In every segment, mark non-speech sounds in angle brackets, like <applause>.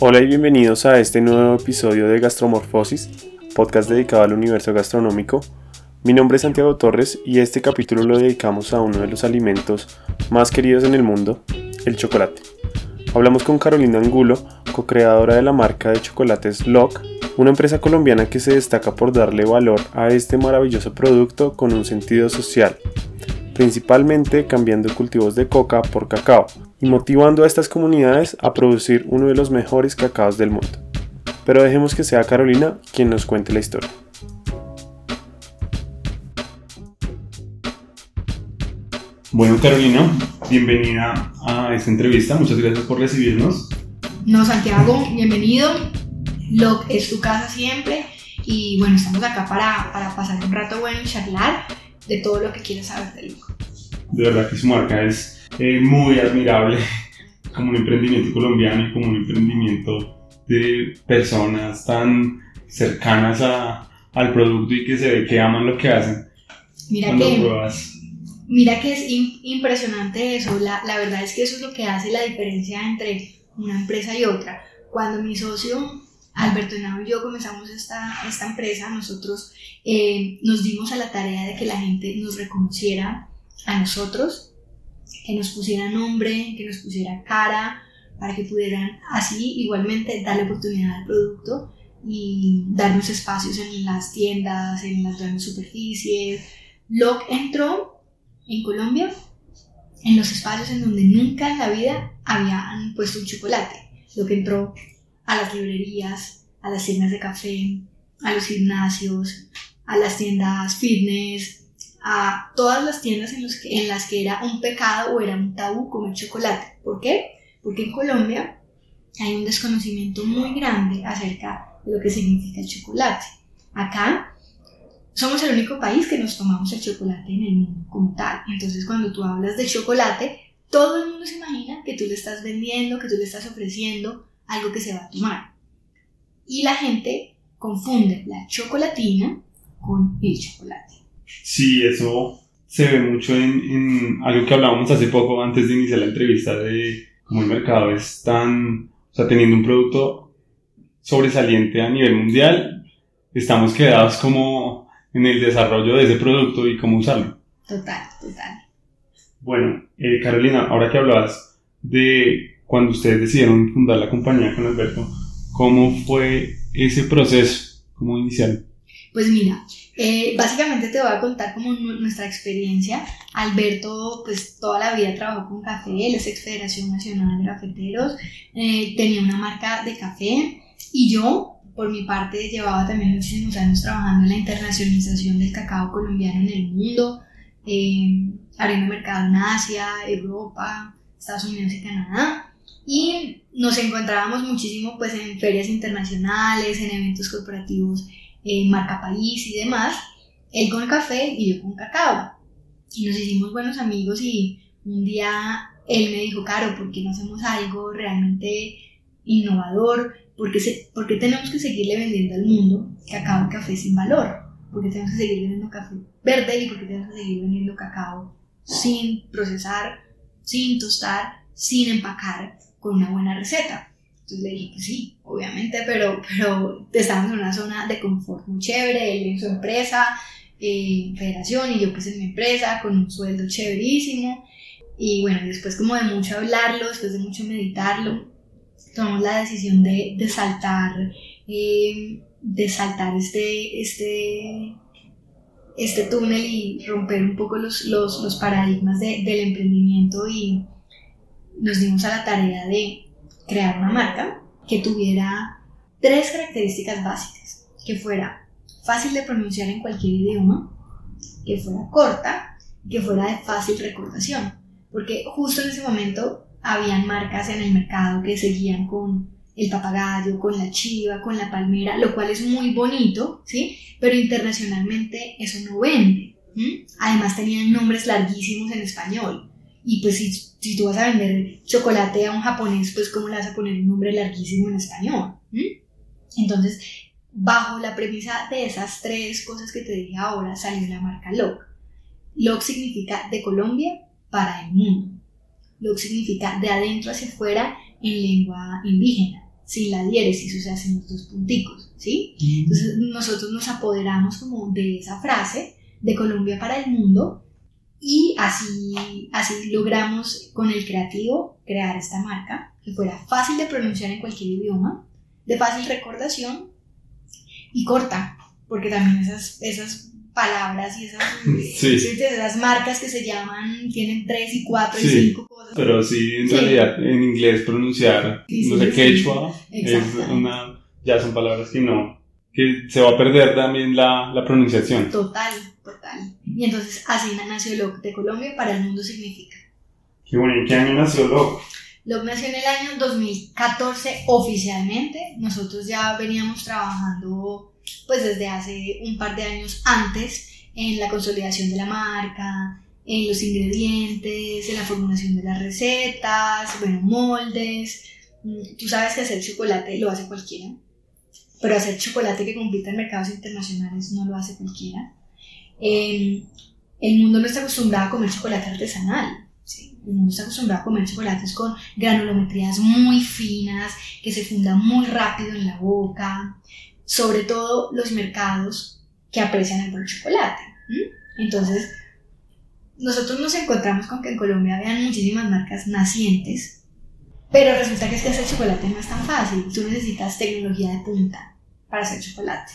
Hola y bienvenidos a este nuevo episodio de Gastromorfosis, podcast dedicado al universo gastronómico. Mi nombre es Santiago Torres y este capítulo lo dedicamos a uno de los alimentos más queridos en el mundo, el chocolate. Hablamos con Carolina Angulo, co-creadora de la marca de chocolates Lock, una empresa colombiana que se destaca por darle valor a este maravilloso producto con un sentido social, principalmente cambiando cultivos de coca por cacao y motivando a estas comunidades a producir uno de los mejores cacaos del mundo. Pero dejemos que sea Carolina quien nos cuente la historia. Bueno, Carolina, bienvenida a esta entrevista. Muchas gracias por recibirnos. No, Santiago, bienvenido. Lo es tu casa siempre. Y bueno, estamos acá para, para pasar un rato bueno y charlar de todo lo que quieras saber de Luco. De verdad que su marca es eh, muy admirable <laughs> como un emprendimiento colombiano y como un emprendimiento de personas tan cercanas a, al producto y que se ve que aman lo que hacen. Mira que, mira que es impresionante eso. La, la verdad es que eso es lo que hace la diferencia entre una empresa y otra. Cuando mi socio Alberto Henao y yo comenzamos esta, esta empresa, nosotros eh, nos dimos a la tarea de que la gente nos reconociera a nosotros, que nos pusiera nombre, que nos pusiera cara, para que pudieran así igualmente darle oportunidad al producto y darnos espacios en las tiendas, en las grandes superficies. Lock entró en Colombia en los espacios en donde nunca en la vida habían puesto un chocolate. Lo que entró a las librerías, a las tiendas de café, a los gimnasios, a las tiendas fitness, a todas las tiendas en, las que era un pecado o era un tabú comer chocolate. ¿Por qué? Porque en Colombia hay un desconocimiento muy grande acerca de lo que significa el chocolate. Acá somos el único país que nos tomamos el chocolate en el mundo como tal. Entonces cuando tú hablas de chocolate, todo el mundo se imagina que tú le estás vendiendo, que tú le estás ofreciendo algo que se va a tomar. Y la gente confunde la chocolatina con el chocolate. Sí, eso se ve mucho en, algo que hablábamos hace poco antes de iniciar la entrevista de cómo el mercado es tan, o sea, teniendo un producto sobresaliente a nivel mundial, estamos quedados como en el desarrollo de ese producto y cómo usarlo. Total, total. Bueno, eh, Carolina, ahora que hablabas de cuando ustedes decidieron fundar la compañía con Alberto, ¿cómo fue ese proceso? ¿Cómo iniciaron? Pues mira, eh, básicamente te voy a contar como nuestra experiencia. Alberto, pues toda la vida trabajó con café, él es ex Federación Nacional de Cafeteros, eh, tenía una marca de café y yo, por mi parte, llevaba también muchísimos años trabajando en la internacionalización del cacao colombiano en el mundo, eh, abriendo mercado en Asia, Europa, Estados Unidos y Canadá y nos encontrábamos muchísimo pues en ferias internacionales, en eventos corporativos, en marca país y demás, él con café y yo con cacao. Y nos hicimos buenos amigos y un día él me dijo, Caro, ¿por qué no hacemos algo realmente innovador? ¿Por qué, se, tenemos que seguirle vendiendo al mundo cacao y café sin valor? ¿Por qué tenemos que seguir vendiendo café verde y por qué tenemos que seguir vendiendo cacao sin procesar, sin tostar, sin empacar? Con una buena receta. Entonces le dije que sí, obviamente, pero, pero estábamos en una zona de confort muy chévere, él en su empresa, eh, federación, y yo pues en mi empresa, con un sueldo chéverísimo. Y bueno, después como de mucho hablarlo, después de mucho meditarlo, tomamos la decisión de, de saltar, eh, de saltar este, este, este túnel y romper un poco los, los, los paradigmas de, del emprendimiento y, nos dimos a la tarea de crear una marca que tuviera tres características básicas, que fuera fácil de pronunciar en cualquier idioma, que fuera corta, que fuera de fácil recordación, porque justo en ese momento habían marcas en el mercado que seguían con el papagayo, con la chiva, con la palmera, lo cual es muy bonito, ¿sí? Pero internacionalmente eso no vende. Además tenían nombres larguísimos en español. Y pues si, si, tú vas a vender chocolate a un japonés, pues cómo le vas a poner un nombre larguísimo en español. Entonces, bajo la premisa de esas tres cosas que te dije ahora, salió la marca LOC. LOC significa de Colombia para el mundo. LOC significa de adentro hacia afuera en lengua indígena, sin la diéresis, o sea, sin los dos punticos, ¿sí? Entonces nosotros nos apoderamos como de esa frase, de Colombia para el mundo, y así, así logramos con el creativo crear esta marca que fuera fácil de pronunciar en cualquier idioma, de fácil recordación y corta, porque también esas, esas palabras y esas, <laughs> esas marcas que se llaman, tienen tres y cuatro y cinco cosas. Pero sí, en realidad en inglés pronunciar, no sé, quechua, es una, ya son palabras que no, que se va a perder también la, la pronunciación. Total, total. Y entonces así nació LOC de Colombia para el mundo significa. Qué bueno, ¿en qué año nació LOC? LOC nació en el año 2014 oficialmente. Nosotros ya veníamos trabajando pues desde hace un par de años antes en la consolidación de la marca, en los ingredientes, en la formulación de las recetas, bueno, moldes. Mm, tú sabes que hacer chocolate lo hace cualquiera, pero hacer chocolate que compita en mercados internacionales no lo hace cualquiera. el mundo no está acostumbrado a comer chocolate artesanal. El mundo está acostumbrado a comer chocolates con granulometrías muy finas, que se fundan muy rápido en la boca, sobre todo los mercados que aprecian el buen chocolate. Entonces, nosotros nos encontramos con que en Colombia habían muchísimas marcas nacientes, pero resulta que es que hacer chocolate no es tan fácil. Tú necesitas tecnología de punta para hacer chocolate.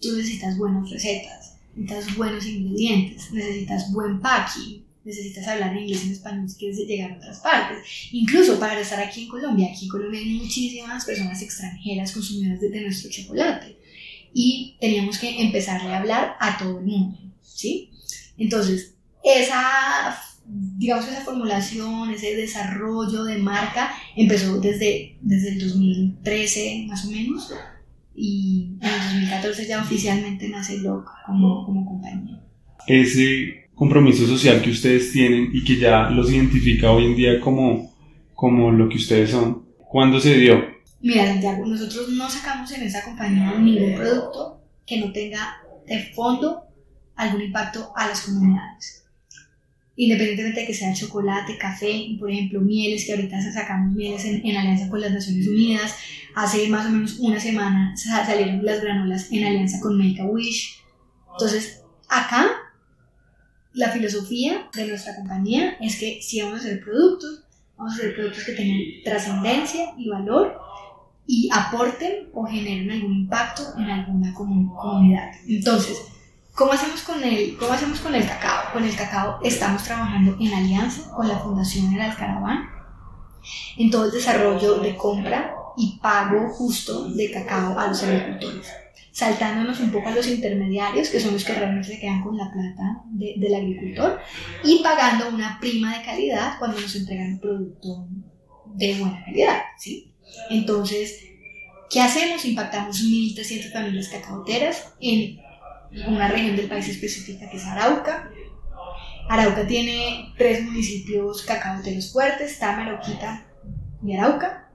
Tú necesitas buenas recetas, necesitas buenos ingredientes, necesitas buen packing, necesitas hablar inglés y en español si quieres llegar a otras partes. Incluso para estar aquí en Colombia, aquí en Colombia hay muchísimas personas extranjeras consumidoras de, nuestro chocolate y teníamos que empezarle a hablar a todo el mundo, ¿sí? Entonces, esa, digamos, esa formulación, ese desarrollo de marca empezó desde, desde el 2013 más o menos y en el 2014 ya oficialmente nace LOC como, como compañía. Ese compromiso social que ustedes tienen y que ya los identifica hoy en día como, como lo que ustedes son. ¿Cuándo se dio? Mira, Santiago, nosotros no sacamos en esa compañía ningún producto que no tenga de fondo algún impacto a las comunidades. Independientemente de que sea chocolate, café, por ejemplo, mieles, que ahorita sacamos mieles en, en alianza con las Naciones Unidas. Hace más o menos una semana salieron las granolas en alianza con Make a Wish. Entonces, acá la filosofía de nuestra compañía es que si vamos a hacer productos, vamos a hacer productos que tengan trascendencia y valor y aporten o generen algún impacto en alguna comunidad. Entonces, ¿cómo hacemos, con el, ¿cómo hacemos con el cacao? Con el cacao estamos trabajando en alianza con la Fundación El Alcaraván en todo el desarrollo de compra y pago justo de cacao a los agricultores saltándonos un poco a los intermediarios, que son los que realmente se quedan con la plata del agricultor, y pagando una prima de calidad cuando nos entregan un producto de buena calidad. ¿sí? Entonces, ¿qué hacemos? Impactamos 1.300 familias cacaoteras en una región del país específica que es Arauca. Arauca tiene tres municipios cacaoteros fuertes, Támara, y Arauca.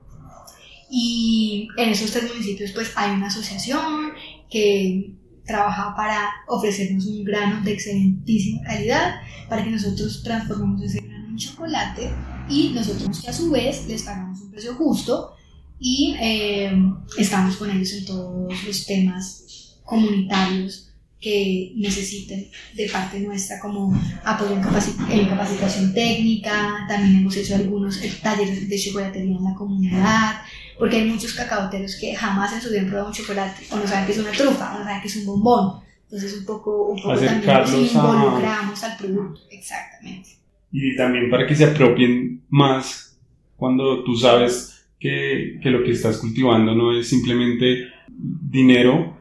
Y en esos tres municipios pues hay una asociación que trabaja para ofrecernos un grano de excelentísima calidad para que nosotros transformemos ese grano en chocolate y nosotros a su vez les pagamos un precio justo y eh, estamos con ellos en todos los temas comunitarios que necesiten de parte nuestra como apoyo en, capacitación técnica, también hemos hecho algunos talleres de chocolatería en la comunidad, porque hay muchos cacaoteros que jamás en su vida han probado un chocolate, o no saben que es una trufa, o no saben que es un bombón. Entonces un poco, un poco también nos involucramos al producto, exactamente. Y también para que se apropien más cuando tú sabes que, que lo que estás cultivando no es simplemente dinero,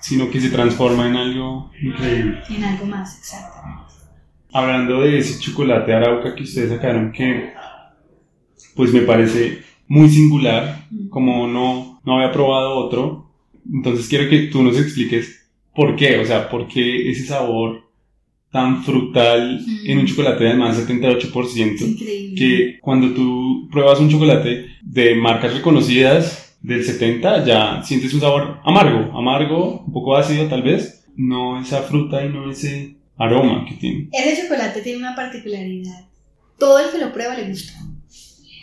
sino que se transforma en algo increíble. En algo más, exactamente. Hablando de ese chocolate arauca que ustedes sacaron, que pues me parece muy singular, como no, no había probado otro. Entonces quiero que tú nos expliques por qué, o sea, por qué ese sabor tan frutal en un chocolate de además 78%, que cuando tú pruebas un chocolate de marcas reconocidas, del 70 ya sientes un sabor amargo, amargo, un poco ácido tal vez, no esa fruta y no ese aroma que tiene. Ese chocolate tiene una particularidad. Todo el que lo prueba le gusta.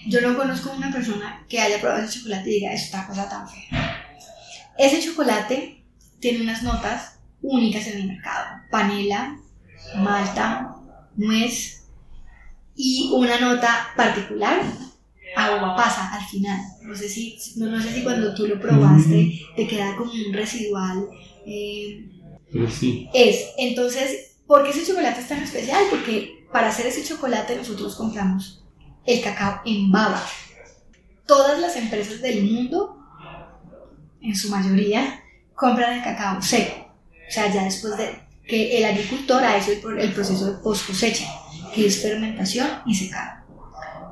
Yo no conozco una persona que haya probado ese chocolate y diga, esta cosa tan fea. Ese chocolate tiene unas notas únicas en el mercado. Panela, malta, nuez y una nota particular, agua pasa al final. No sé si, no, sé si cuando tú lo probaste te queda como un residual. Eh, sí. Es, entonces, ¿por qué ese chocolate es tan especial? Porque para hacer ese chocolate nosotros compramos el cacao en baba. Todas las empresas del mundo, en su mayoría, compran el cacao seco. O sea, ya después de que el agricultor ha hecho el proceso de post cosecha, que es fermentación y secado.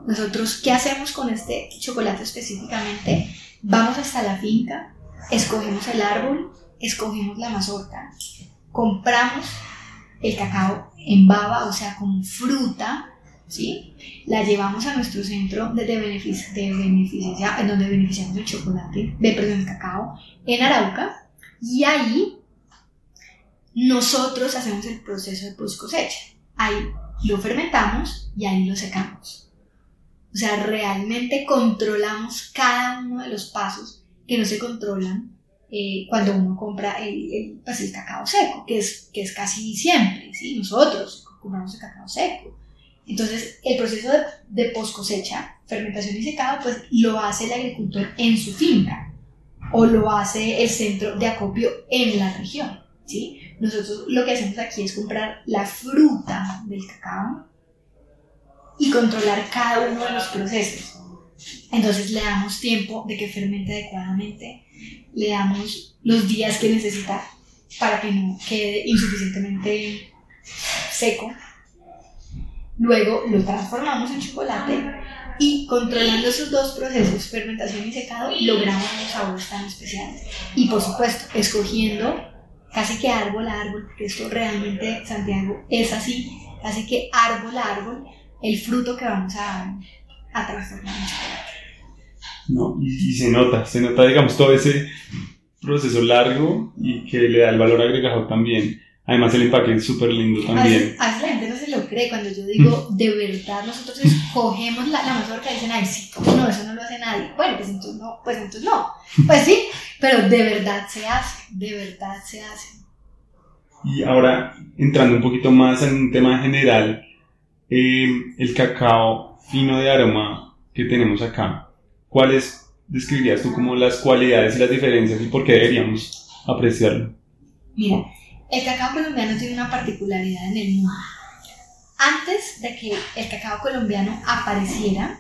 Nosotros, ¿qué hacemos con este chocolate específicamente? Vamos hasta la finca, escogemos el árbol, escogemos la mazorca, compramos el cacao en baba, o sea, como fruta, ¿sí? La llevamos a nuestro centro de, beneficio, de en donde beneficiamos el chocolate, de, perdón, el cacao, en Arauca, y ahí nosotros hacemos el proceso de post cosecha. Ahí lo fermentamos y ahí lo secamos. O sea, realmente controlamos cada uno de los pasos que no se controlan eh, cuando uno compra el, pues, el, cacao seco, que es, que es casi siempre, ¿sí? Nosotros compramos el cacao seco. Entonces, el proceso de, de post cosecha, fermentación y secado, pues lo hace el agricultor en su finca o lo hace el centro de acopio en la región, ¿sí? Nosotros lo que hacemos aquí es comprar la fruta del cacao y controlar cada uno de los procesos. Entonces le damos tiempo de que fermente adecuadamente, le damos los días que necesita para que no quede insuficientemente seco. Luego lo transformamos en chocolate y controlando esos dos procesos, fermentación y secado, logramos unos sabores tan especiales. Y por supuesto, escogiendo casi que árbol a árbol, porque esto realmente, Santiago, es así, casi que árbol a árbol, el fruto que vamos a, a transformar en chocolate. No, y, se nota, se nota, digamos, todo ese proceso largo y que le da el valor agregado también. Además, el empaque es súper lindo también. A veces, la gente no se lo cree cuando yo digo, de verdad, nosotros escogemos la, la mazorca y dicen, ay, sí, no, eso no lo hace nadie. Bueno, pues entonces no, pues entonces no. Pues sí, pero de verdad se hace, de verdad se hace. Y ahora, entrando un poquito más en un tema general, eh, el cacao fino de aroma que tenemos acá, ¿cuáles describirías tú como las cualidades y las diferencias y por qué deberíamos apreciarlo? Mira, el cacao colombiano tiene una particularidad en el mundo. Antes de que el cacao colombiano apareciera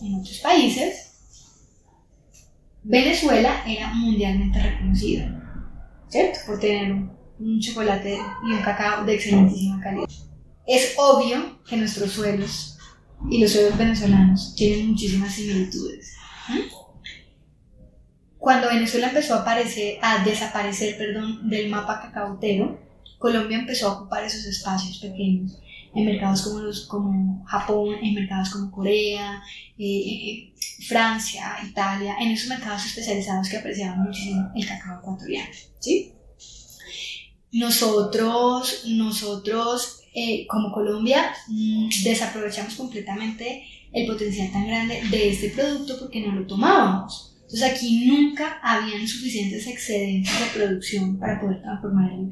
en otros países, Venezuela era mundialmente reconocido, ¿cierto? Por tener un, chocolate y un cacao de excelentísima calidad. Es obvio que nuestros suelos y los suelos venezolanos tienen muchísimas similitudes. Cuando Venezuela empezó a, aparecer, a desaparecer perdón, del mapa cacautero, Colombia empezó a ocupar esos espacios pequeños en mercados como Japón, en mercados como Corea, eh, eh, Francia, Italia, en esos mercados especializados que apreciaban muchísimo el cacao ecuatoriano. ¿sí? Nosotros, nosotros eh, como Colombia, mm, desaprovechamos completamente el potencial tan grande de este producto porque no lo tomábamos. Entonces aquí nunca habían suficientes excedentes de producción para poder transformar el,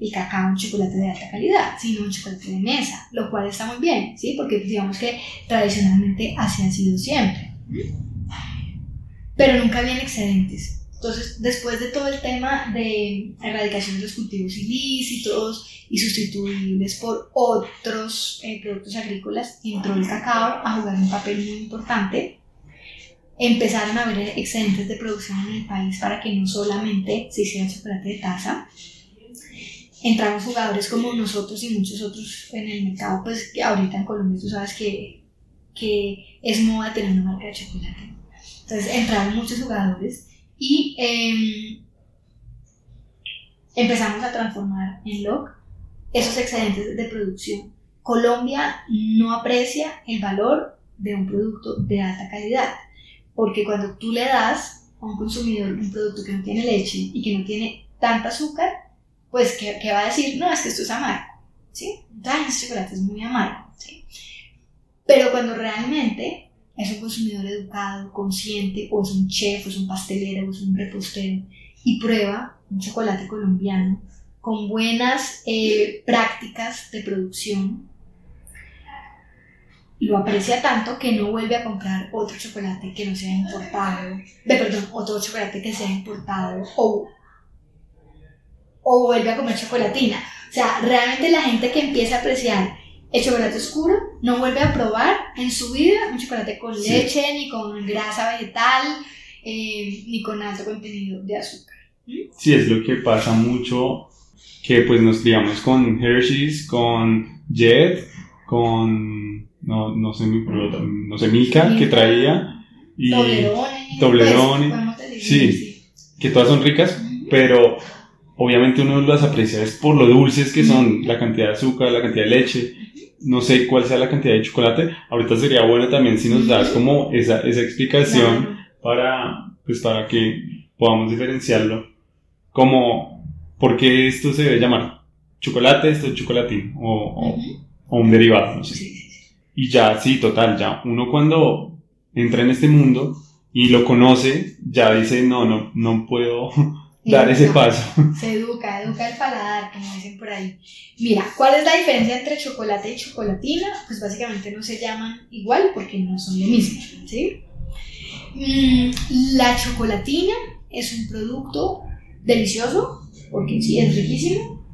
el cacao un chocolate de alta calidad, sino un chocolate de mesa, lo cual está muy bien, ¿sí? Porque digamos que tradicionalmente así ha sido siempre. Pero nunca habían excedentes. Entonces, después de todo el tema de erradicación de los cultivos ilícitos y sustituibles por otros eh, productos agrícolas, entró el cacao a jugar un papel muy importante. Empezaron a haber excedentes de producción en el país para que no solamente se hiciera chocolate de taza, entramos jugadores como nosotros y muchos otros en el mercado, pues que ahorita en Colombia tú sabes que, que es moda tener una marca de chocolate. Entonces entraron muchos jugadores y em, empezamos a transformar en LOC esos excedentes de producción. Colombia no aprecia el valor de un producto de alta calidad, porque cuando tú le das a un consumidor un producto que no tiene leche y que no tiene tanta azúcar, pues que, va a decir, no, es que esto es amargo, ¿sí? Ay, este chocolate es muy amargo, ¿sí? Pero cuando realmente es un consumidor educado, consciente, o es un chef, o es un pastelero, o es un repostero, y prueba un chocolate colombiano con buenas eh, prácticas de producción, lo aprecia tanto que no vuelve a comprar otro chocolate que no sea importado, de, perdón, otro chocolate que sea importado o, o vuelve a comer chocolatina. O sea, realmente la gente que empieza a apreciar el chocolate oscuro no vuelve a probar en su vida un chocolate con leche, ni con grasa vegetal, eh, ni con alto contenido de azúcar. ¿Mm? Sí, es lo que pasa mucho, que pues nos criamos con Hershey's, con Jet, con, no, no sé, no sé, Milka, que traía, y Toblerone, pues, sí, que todas son ricas, pero obviamente uno las aprecia es por lo dulces que son, la cantidad de azúcar, la cantidad de leche, no sé cuál sea la cantidad de chocolate. Ahorita sería bueno también si nos das como esa, esa explicación para, pues para que podamos diferenciarlo. Como, ¿por qué esto se debe llamar chocolate, esto es chocolatín o, o, un derivado? No sé. Y ya, sí, total, ya uno cuando entra en este mundo y lo conoce, ya dice, no, no, no puedo dar ese paso. Se educa, educa el paladar, como dicen por ahí. Mira, ¿cuál es la diferencia entre chocolate y chocolatina? Pues básicamente no se llaman igual porque no son lo mismo, ¿sí? Mm, la chocolatina es un producto delicioso, porque sí, es riquísimo,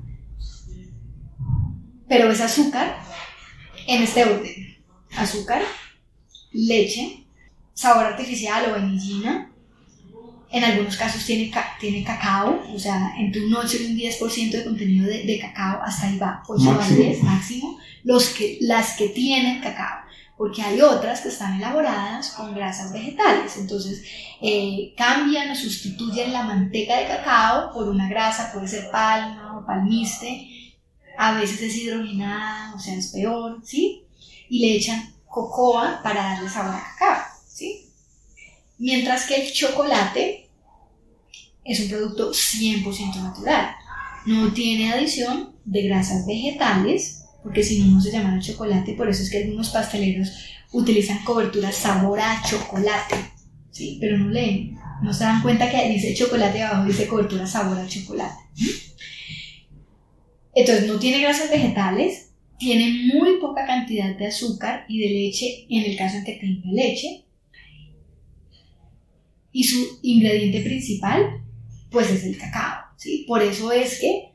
pero es azúcar en este orden. Azúcar, leche, sabor artificial o vainillina, en algunos casos tiene, tiene cacao, o sea, entre un 8 y un 10% de contenido de, de, cacao, hasta ahí va, 8 máximo. a 10 máximo, los que, las que tienen cacao, porque hay otras que están elaboradas con grasas vegetales, entonces eh, cambian o sustituyen la manteca de cacao por una grasa, puede ser palma o palmiste, a veces es hidrogenada, o sea, es peor, ¿sí? Y le echan cocoa para darle sabor a cacao, ¿sí? Mientras que el chocolate es un producto 100% natural. No tiene adición de grasas vegetales, porque si no, no se llama chocolate. Por eso es que algunos pasteleros utilizan cobertura sabor a chocolate, ¿sí? pero no leen. No se dan cuenta que dice chocolate abajo, dice cobertura sabor a chocolate. Entonces, no tiene grasas vegetales, tiene muy poca cantidad de azúcar y de leche en el caso en que tenga leche. Y su ingrediente principal pues es el cacao, ¿sí? Por eso es que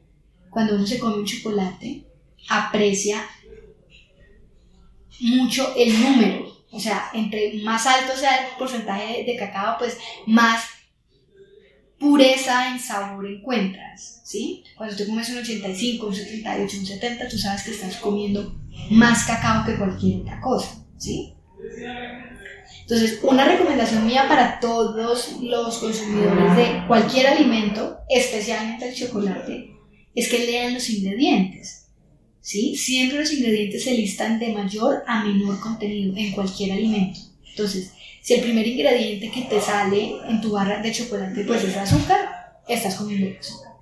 cuando uno se come un chocolate, aprecia mucho el número, o sea, entre más alto sea el porcentaje de cacao, pues más pureza en sabor encuentras, ¿sí? Cuando tú comes un 85, un 78, un 70, tú sabes que estás comiendo más cacao que cualquier otra cosa, ¿sí? Entonces, una recomendación mía para todos los consumidores de cualquier alimento, especialmente el chocolate, es que lean los ingredientes. ¿sí? Siempre los ingredientes se listan de mayor a menor contenido en cualquier alimento. Entonces, si el primer ingrediente que te sale en tu barra de chocolate pues es azúcar, estás comiendo azúcar.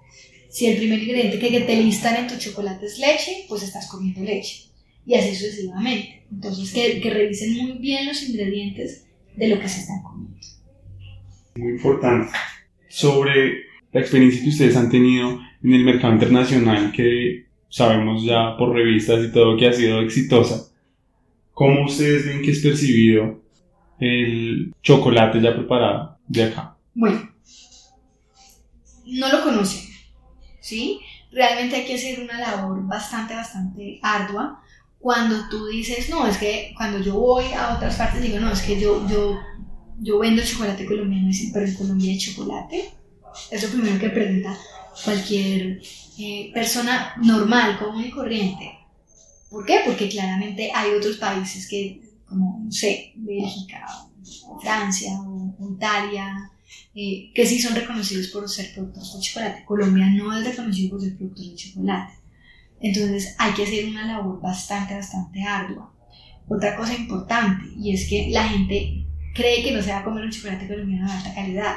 Si el primer ingrediente que te listan en tu chocolate es leche, pues estás comiendo leche y así sucesivamente. Entonces, que, que revisen muy bien los ingredientes de lo que se están comiendo. Muy importante. Sobre la experiencia que ustedes han tenido en el mercado internacional, que sabemos ya por revistas y todo que ha sido exitosa, ¿cómo ustedes ven que es percibido el chocolate ya preparado de acá? Bueno, no lo conocen, ¿sí? Realmente hay que hacer una labor bastante, bastante ardua cuando tú dices, no, es que cuando yo voy a otras partes digo, no, es que yo, yo, yo vendo chocolate colombiano, pero en Colombia hay chocolate. Es lo primero que pregunta cualquier eh, persona normal, común y corriente. ¿Por qué? Porque claramente hay otros países que, como, no sé, Bélgica, o Francia, o, Italia, eh, que sí son reconocidos por ser productores de chocolate. Colombia no es reconocido por ser productor de chocolate. Entonces hay que hacer una labor bastante, bastante ardua. Otra cosa importante, y es que la gente cree que no se va a comer un chocolate colombiano de alta calidad.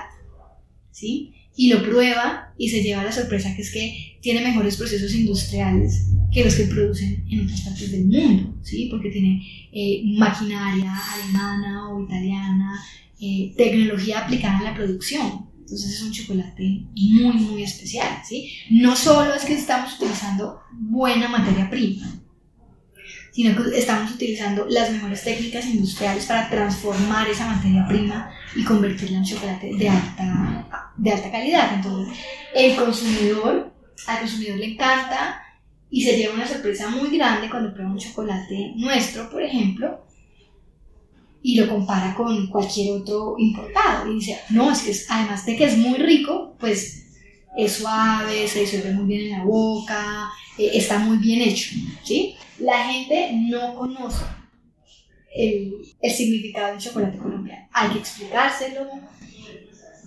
¿sí? Y lo prueba y se lleva la sorpresa que es que tiene mejores procesos industriales que los que producen en otras partes del mundo, ¿sí? Porque tiene eh, maquinaria alemana o italiana, eh, tecnología aplicada en la producción. Entonces es un chocolate muy, muy especial, ¿sí? No solo es que estamos utilizando buena materia prima, sino que estamos utilizando las mejores técnicas industriales para transformar esa materia prima y convertirla en chocolate de alta, de alta calidad. Entonces, el consumidor, al consumidor le encanta y se lleva una sorpresa muy grande cuando prueba un chocolate nuestro, por ejemplo, y lo compara con cualquier otro importado y dice, no, es que además de que es muy rico, pues es suave, se disuelve muy bien en la boca, eh, está muy bien hecho, ¿sí? La gente no conoce el, el significado del chocolate colombiano. Hay que explicárselo,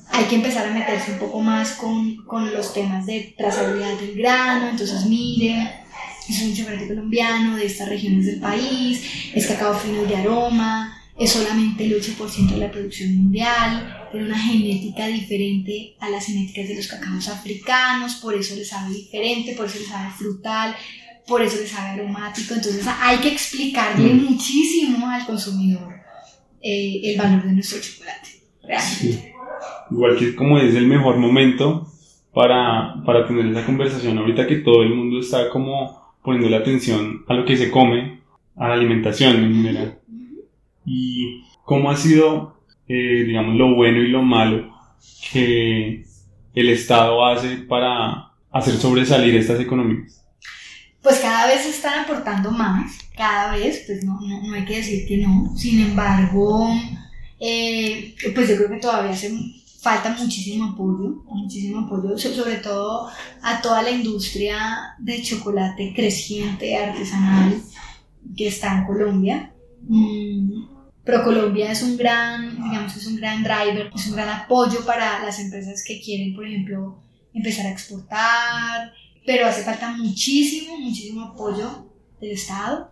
hay que empezar a meterse un poco más con, con los temas de trazabilidad del grano, entonces mire, es un chocolate colombiano de estas regiones del país, es cacao fino de aroma, es solamente el 8% de la producción mundial, tiene una genética diferente a las genéticas de los cacaos africanos, por eso le sabe diferente, por eso le sabe frutal, por eso le sabe aromático. Entonces hay que explicarle mm. muchísimo al consumidor eh, el valor de nuestro chocolate. Realmente. Igual que como es el mejor momento para, para tener esa conversación ahorita que todo el mundo está como poniendo la atención a lo que se come, a la alimentación en general y cómo ha sido, eh, digamos, lo bueno y lo malo que el Estado hace para hacer sobresalir estas economías. Pues cada vez se están aportando más, cada vez, pues no, no, hay que decir que no. Sin embargo, eh, pues yo creo que todavía hace falta muchísimo apoyo, muchísimo apoyo, sobre todo a toda la industria de chocolate creciente, artesanal, que está en Colombia. Mm, ProColombia es un gran, digamos, es un gran driver, es un gran apoyo para las empresas que quieren, por ejemplo, empezar a exportar, pero hace falta muchísimo, muchísimo apoyo del Estado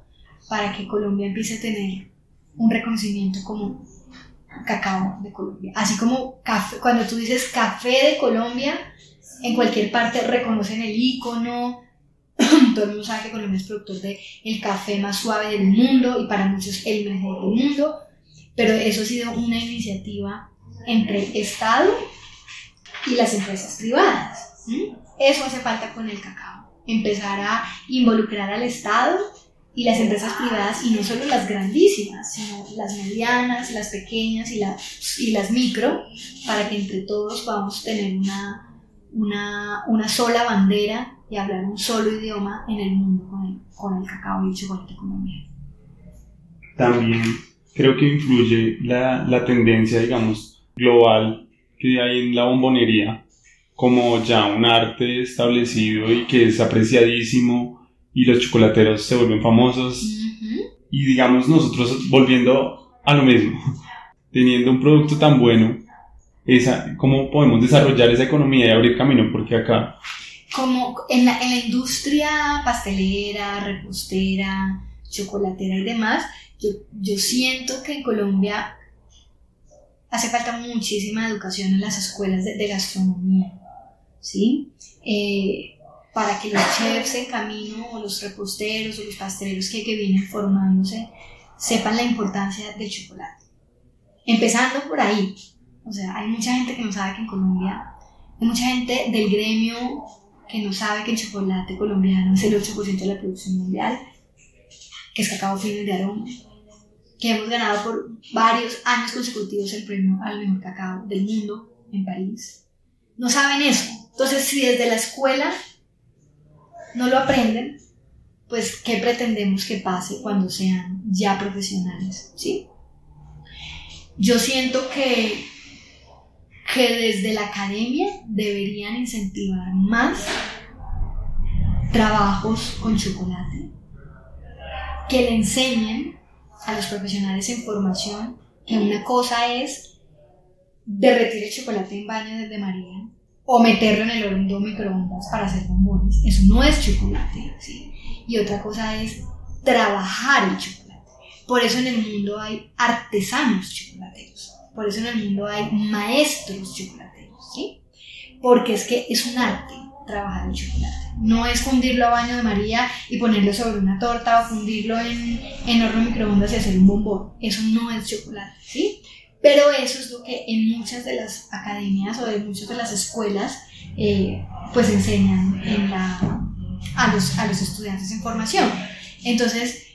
para que Colombia empiece a tener un reconocimiento como cacao de Colombia. Así como café, cuando tú dices café de Colombia, en cualquier parte reconocen el icono, todo el mundo sabe que Colombia es productor de el café más suave del mundo y para muchos el mejor del mundo, pero eso ha sido una iniciativa entre el Estado y las empresas privadas. Eso hace falta con el cacao, empezar a involucrar al Estado y las empresas privadas, y no solo las grandísimas, sino las medianas, las pequeñas y, las y las micro, para que entre todos podamos tener una, una, una sola bandera y hablar un solo idioma en el mundo con el, con el cacao y el chocolate colombiano. También creo que influye la, la tendencia, digamos, global que hay en la bombonería como ya un arte establecido y que es apreciadísimo y los chocolateros se vuelven famosos y digamos nosotros volviendo a lo mismo, <laughs> teniendo un producto tan bueno, esa, ¿cómo podemos desarrollar esa economía y abrir camino? Porque acá como en la, industria pastelera, repostera, chocolatera y demás, yo, yo siento que en Colombia hace falta muchísima educación en las escuelas de, gastronomía, ¿sí? Eh, para que los chefs en camino, o los reposteros, o los pasteleros que, que vienen formándose, sepan la importancia del chocolate. Empezando por ahí. O sea, hay mucha gente que no sabe que en Colombia, hay mucha gente del gremio que no sabe que el chocolate colombiano es el 8% de la producción mundial, que es cacao fino de aroma, que hemos ganado por varios años consecutivos el premio al mejor cacao del mundo en París. No saben eso. Entonces, si desde la escuela no lo aprenden, pues, ¿qué pretendemos que pase cuando sean ya profesionales? ¿Sí? Yo siento que que desde la academia deberían incentivar más trabajos con chocolate, que le enseñen a los profesionales en formación que una cosa es derretir el chocolate en baño de María o meterlo en el horno microondas para hacer bombones. Eso no es chocolate. ¿sí? Y otra cosa es trabajar el chocolate. Por eso en el mundo hay artesanos chocolateros. Por eso en el mundo hay maestros chocolateros, ¿sí? porque es que es un arte trabajar el chocolate. No es fundirlo a baño de María y ponerlo sobre una torta o fundirlo en, en horno microondas y hacer un bombón. Eso no es chocolate, ¿sí? Pero eso es lo que en muchas de las academias o en muchas de las escuelas eh, pues enseñan a, los, a los estudiantes en formación. Entonces,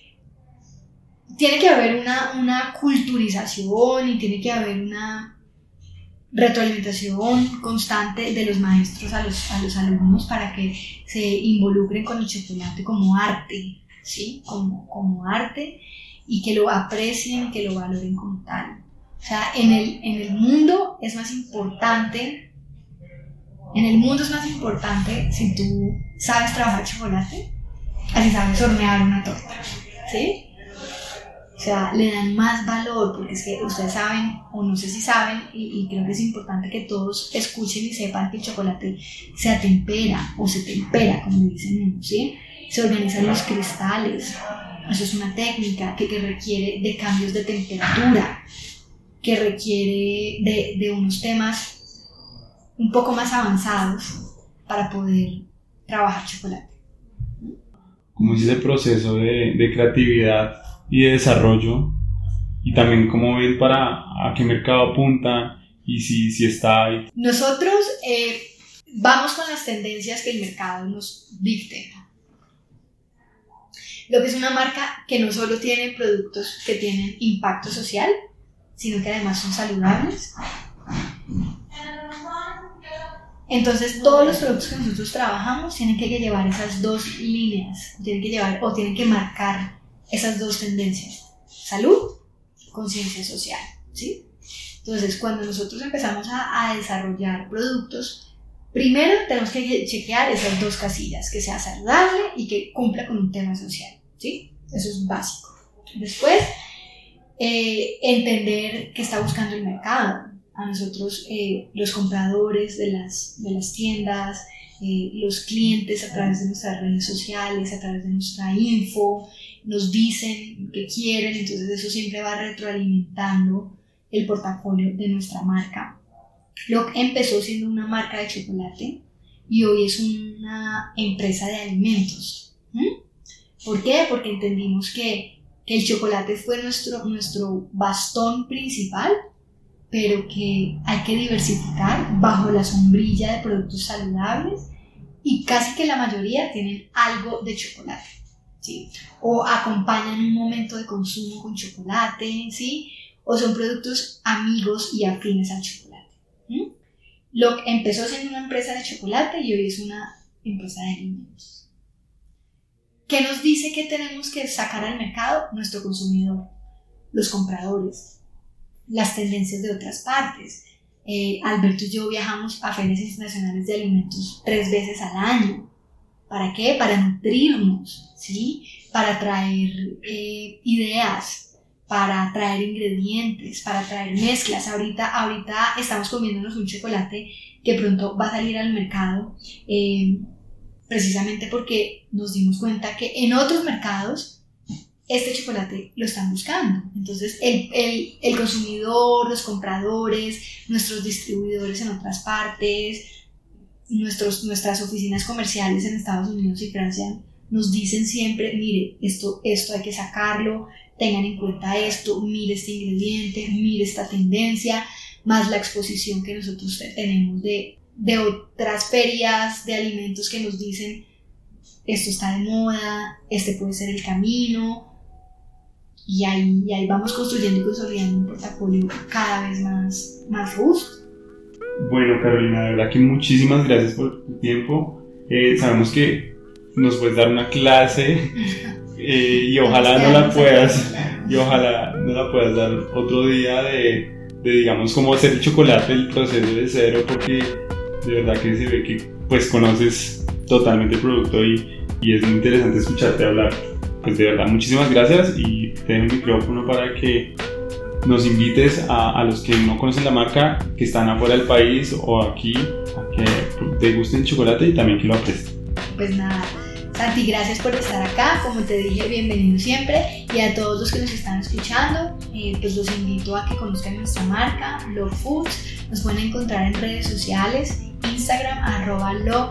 tiene que haber una, una culturización y tiene que haber una retroalimentación constante de los maestros a los, a los alumnos para que se involucren con el chocolate como arte, ¿sí? Como, como arte y que lo aprecien, que lo valoren como tal. O sea, en el, en el mundo es más importante, en el mundo es más importante si tú sabes trabajar chocolate, así sabes hornear una torta, ¿sí? O sea, le dan más valor, porque es que ustedes saben, o no sé si saben, y, creo que es importante que todos escuchen y sepan que el chocolate se atempera o se tempera, como dicen ¿sí? Se organizan los cristales. Eso es una técnica que, que requiere de cambios de temperatura, que requiere de, de unos temas un poco más avanzados para poder trabajar chocolate. ¿Cómo es ese proceso de, de creatividad y de desarrollo y también cómo ven para a qué mercado apunta y si, si está ahí. Nosotros eh, vamos con las tendencias que el mercado nos dicte. Lo que es una marca que no solo tiene productos que tienen impacto social, sino que además son saludables. Entonces todos los productos que nosotros trabajamos tienen que llevar esas dos líneas, tienen que llevar o tienen que marcar esas dos tendencias, salud, conciencia social, ¿sí? Entonces, cuando nosotros empezamos a, a, desarrollar productos, primero tenemos que chequear esas dos casillas, que sea saludable y que cumpla con un tema social, ¿sí? Eso es básico. Después, eh, entender qué está buscando el mercado. A nosotros, eh, los compradores de las, de las tiendas, eh, los clientes a través de nuestras redes sociales, a través de nuestra info, nos dicen que quieren, entonces eso siempre va retroalimentando el portafolio de nuestra marca. Lo empezó siendo una marca de chocolate y hoy es una empresa de alimentos. ¿Por qué? Porque entendimos que, que, el chocolate fue nuestro, nuestro bastón principal, pero que hay que diversificar bajo la sombrilla de productos saludables y casi que la mayoría tienen algo de chocolate. O acompañan un momento de consumo con chocolate, ¿sí? O son productos amigos y afines al chocolate. Lo que empezó siendo una empresa de chocolate y hoy es una empresa de alimentos. ¿Qué nos dice que tenemos que sacar al mercado? Nuestro consumidor, los compradores, las tendencias de otras partes. Eh, Alberto y yo viajamos a ferias internacionales de alimentos tres veces al año. ¿Para qué? Para nutrirnos, ¿sí? Para traer eh, ideas, para traer ingredientes, para traer mezclas. Ahorita, ahorita estamos comiéndonos un chocolate que pronto va a salir al mercado, eh, precisamente porque nos dimos cuenta que en otros mercados este chocolate lo están buscando. Entonces, el, el, el consumidor, los compradores, nuestros distribuidores en otras partes, nuestros, nuestras oficinas comerciales en Estados Unidos y Francia nos dicen siempre, mire, esto, esto hay que sacarlo, tengan en cuenta esto, mire este ingrediente, mire esta tendencia, más la exposición que nosotros tenemos de, de otras ferias de alimentos que nos dicen, esto está de moda, este puede ser el camino, y ahí, y ahí vamos construyendo y consolidando un portafolio cada vez más, más robusto. Bueno, Carolina, de verdad que muchísimas gracias por tu tiempo. Eh, sabemos que nos puedes dar una clase <laughs> eh, y ojalá no la puedas, y ojalá no la puedas dar otro día de, de, digamos, cómo hacer el chocolate, el proceso de cero, porque de verdad que se ve que pues conoces totalmente el producto y, y es muy interesante escucharte hablar. Pues de verdad, muchísimas gracias y te dejo el micrófono para que nos invites a, los que no conocen la marca, que están afuera del país o aquí, a que te guste chocolate y también que lo apresten. Pues nada, Santi, gracias por estar acá. Como te dije, bienvenido siempre. Y a todos los que nos están escuchando, eh, pues los invito a que conozcan nuestra marca, Love Foods. Nos pueden encontrar en redes sociales, Instagram arroba log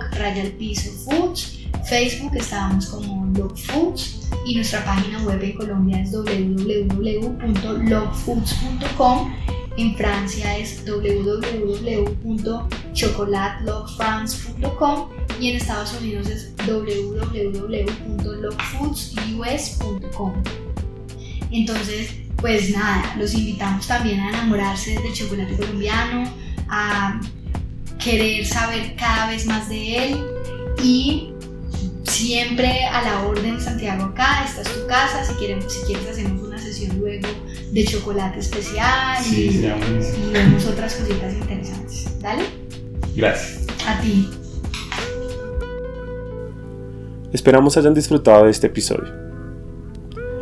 piso foods, Facebook estábamos como log foods y nuestra página web en Colombia es www.logfoods.com en Francia es www.chocolatlogfrance.com y en Estados Unidos es www.logfoodsus.com. Entonces, pues nada, los invitamos también a enamorarse del chocolate colombiano, a querer saber cada vez más de él y siempre a la orden Santiago acá, esta es tu casa, si, queremos, si quieres hacemos una sesión luego de chocolate especial y, vemos otras cositas interesantes. Dale. Gracias. A ti. Esperamos hayan disfrutado de este episodio.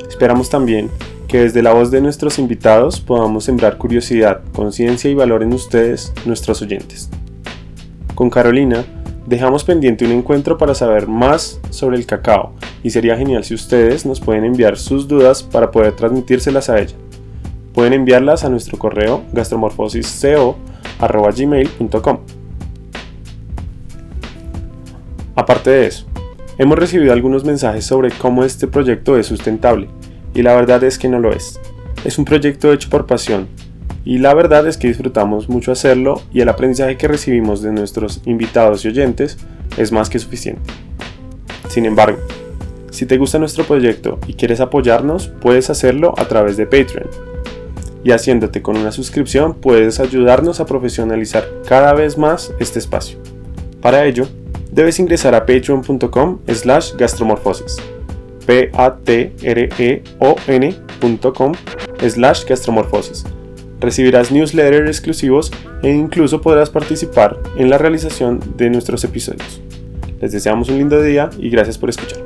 Esperamos también que desde la voz de nuestros invitados podamos sembrar curiosidad, conciencia y valor en ustedes, nuestros oyentes. Con Carolina, dejamos pendiente un encuentro para saber más sobre el cacao y sería genial si ustedes nos pueden enviar sus dudas para poder transmitírselas a ella. Pueden enviarlas a nuestro correo gastromorfosisco.gmail.com Aparte de eso, hemos recibido algunos mensajes sobre cómo este proyecto es sustentable, y la verdad es que no lo es. Es un proyecto hecho por pasión, y la verdad es que disfrutamos mucho hacerlo y el aprendizaje que recibimos de nuestros invitados y oyentes es más que suficiente. Sin embargo, si te gusta nuestro proyecto y quieres apoyarnos, puedes hacerlo a través de Patreon y haciéndote con una suscripción puedes ayudarnos a profesionalizar cada vez más este espacio. Para ello, debes ingresar a patreon.com slash gastromorfosis p a t r e o n.com slash gastromorfosis recibirás newsletters exclusivos e incluso podrás participar en la realización de nuestros episodios. Les deseamos un lindo día y gracias por escuchar.